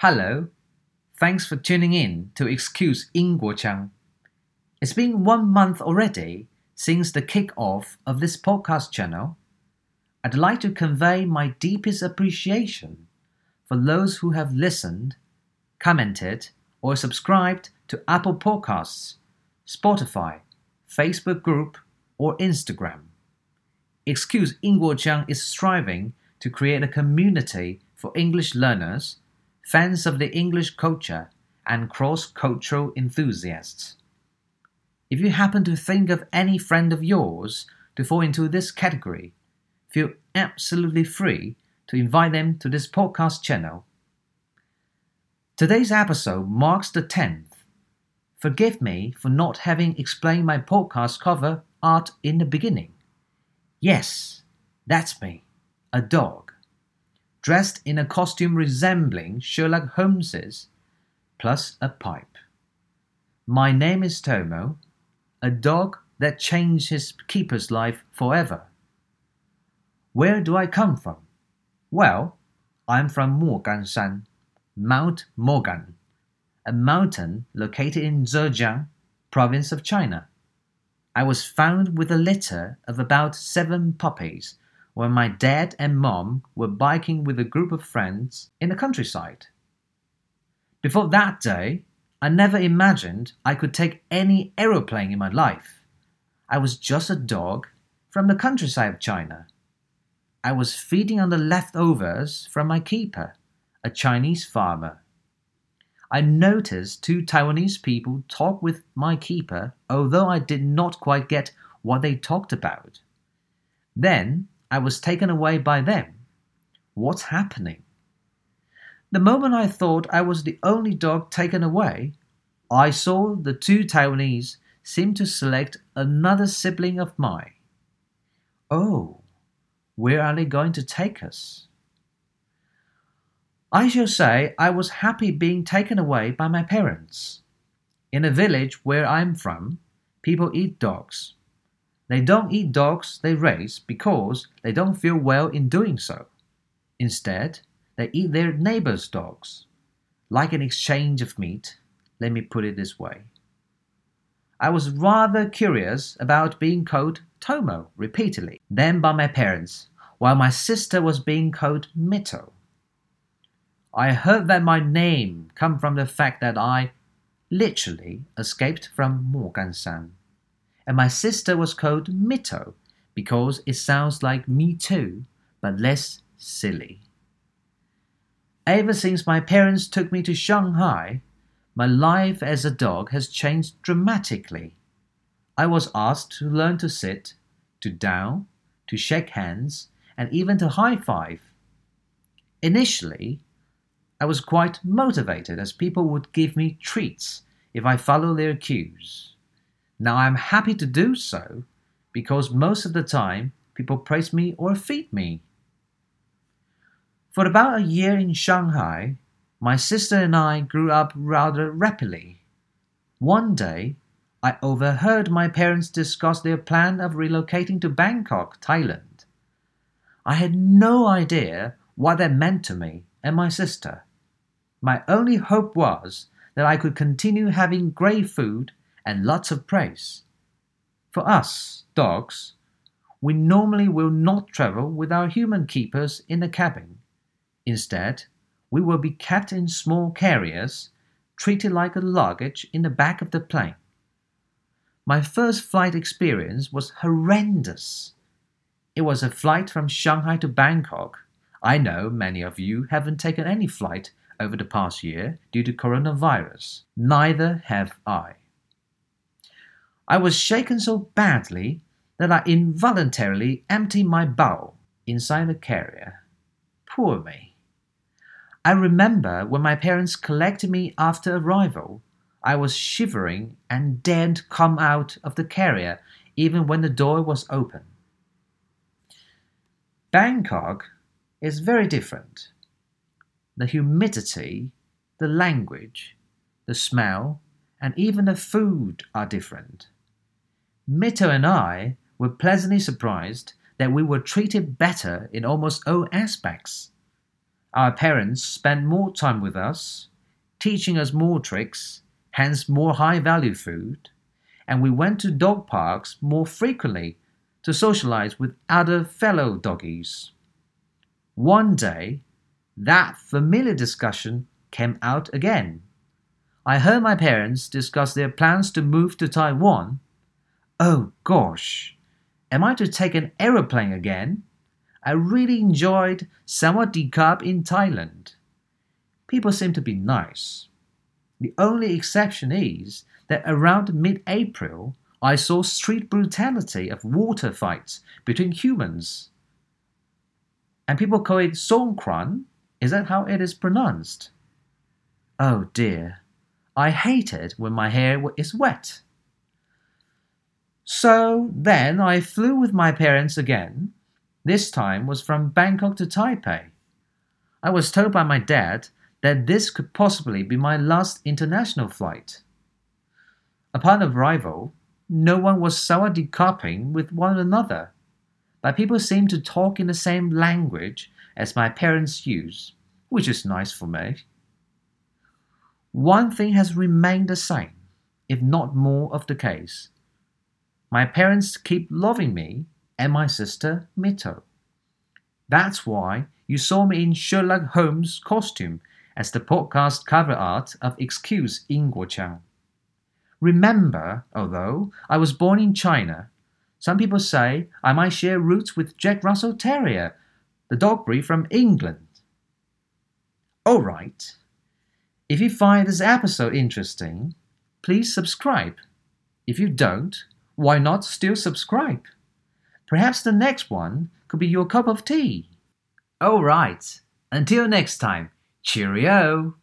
Hello. Thanks for tuning in to Excuse in It's been one month already since the kick-off of this podcast channel. I'd like to convey my deepest appreciation for those who have listened, commented, or subscribed to Apple Podcasts, Spotify, Facebook group, or Instagram. Excuse in is striving to create a community for English learners fans of the English culture, and cross cultural enthusiasts. If you happen to think of any friend of yours to fall into this category, feel absolutely free to invite them to this podcast channel. Today's episode marks the 10th. Forgive me for not having explained my podcast cover art in the beginning. Yes, that's me, a dog dressed in a costume resembling Sherlock Holmes's, plus a pipe. My name is Tomo, a dog that changed his keeper's life forever. Where do I come from? Well, I'm from Moganshan, Mount Mogan, a mountain located in Zhejiang, province of China. I was found with a litter of about seven puppies when my dad and mom were biking with a group of friends in the countryside. Before that day, I never imagined I could take any aeroplane in my life. I was just a dog from the countryside of China. I was feeding on the leftovers from my keeper, a Chinese farmer. I noticed two Taiwanese people talk with my keeper, although I did not quite get what they talked about. Then I was taken away by them. What's happening? The moment I thought I was the only dog taken away, I saw the two Taiwanese seem to select another sibling of mine. Oh, where are they going to take us? I shall say I was happy being taken away by my parents. In a village where I'm from, people eat dogs. They don't eat dogs they raise because they don't feel well in doing so. Instead, they eat their neighbor's dogs. Like an exchange of meat, let me put it this way. I was rather curious about being called Tomo repeatedly, then by my parents, while my sister was being called Mito. I heard that my name come from the fact that I literally escaped from Moganshan and my sister was called Mito because it sounds like me too, but less silly. Ever since my parents took me to Shanghai, my life as a dog has changed dramatically. I was asked to learn to sit, to down, to shake hands, and even to high five. Initially, I was quite motivated as people would give me treats if I followed their cues. Now I'm happy to do so because most of the time people praise me or feed me. For about a year in Shanghai, my sister and I grew up rather rapidly. One day, I overheard my parents discuss their plan of relocating to Bangkok, Thailand. I had no idea what that meant to me and my sister. My only hope was that I could continue having great food and lots of praise. For us, dogs, we normally will not travel with our human keepers in the cabin. Instead, we will be kept in small carriers, treated like a luggage in the back of the plane. My first flight experience was horrendous. It was a flight from Shanghai to Bangkok. I know many of you haven't taken any flight over the past year due to coronavirus. Neither have I. I was shaken so badly that I involuntarily emptied my bowel inside the carrier. Poor me. I remember when my parents collected me after arrival, I was shivering and daren't come out of the carrier even when the door was open. Bangkok is very different. The humidity, the language, the smell, and even the food are different. Mito and I were pleasantly surprised that we were treated better in almost all aspects. Our parents spent more time with us, teaching us more tricks, hence more high value food, and we went to dog parks more frequently to socialize with other fellow doggies. One day, that familiar discussion came out again. I heard my parents discuss their plans to move to Taiwan. Oh gosh, am I to take an aeroplane again? I really enjoyed Sawadee in Thailand. People seem to be nice. The only exception is that around mid April, I saw street brutality of water fights between humans. And people call it Songkran. Is that how it is pronounced? Oh dear, I hate it when my hair is wet. So then I flew with my parents again. This time was from Bangkok to Taipei. I was told by my dad that this could possibly be my last international flight. Upon arrival, no one was sawadee with one another, but people seemed to talk in the same language as my parents use, which is nice for me. One thing has remained the same, if not more of the case. My parents keep loving me and my sister Mito. That's why you saw me in Sherlock Holmes costume as the podcast cover art of Excuse Ingguo Remember, although I was born in China, some people say I might share roots with Jack Russell Terrier, the dog breed from England. All right. If you find this episode interesting, please subscribe. If you don't, why not still subscribe? Perhaps the next one could be your cup of tea. All right. Until next time, cheerio.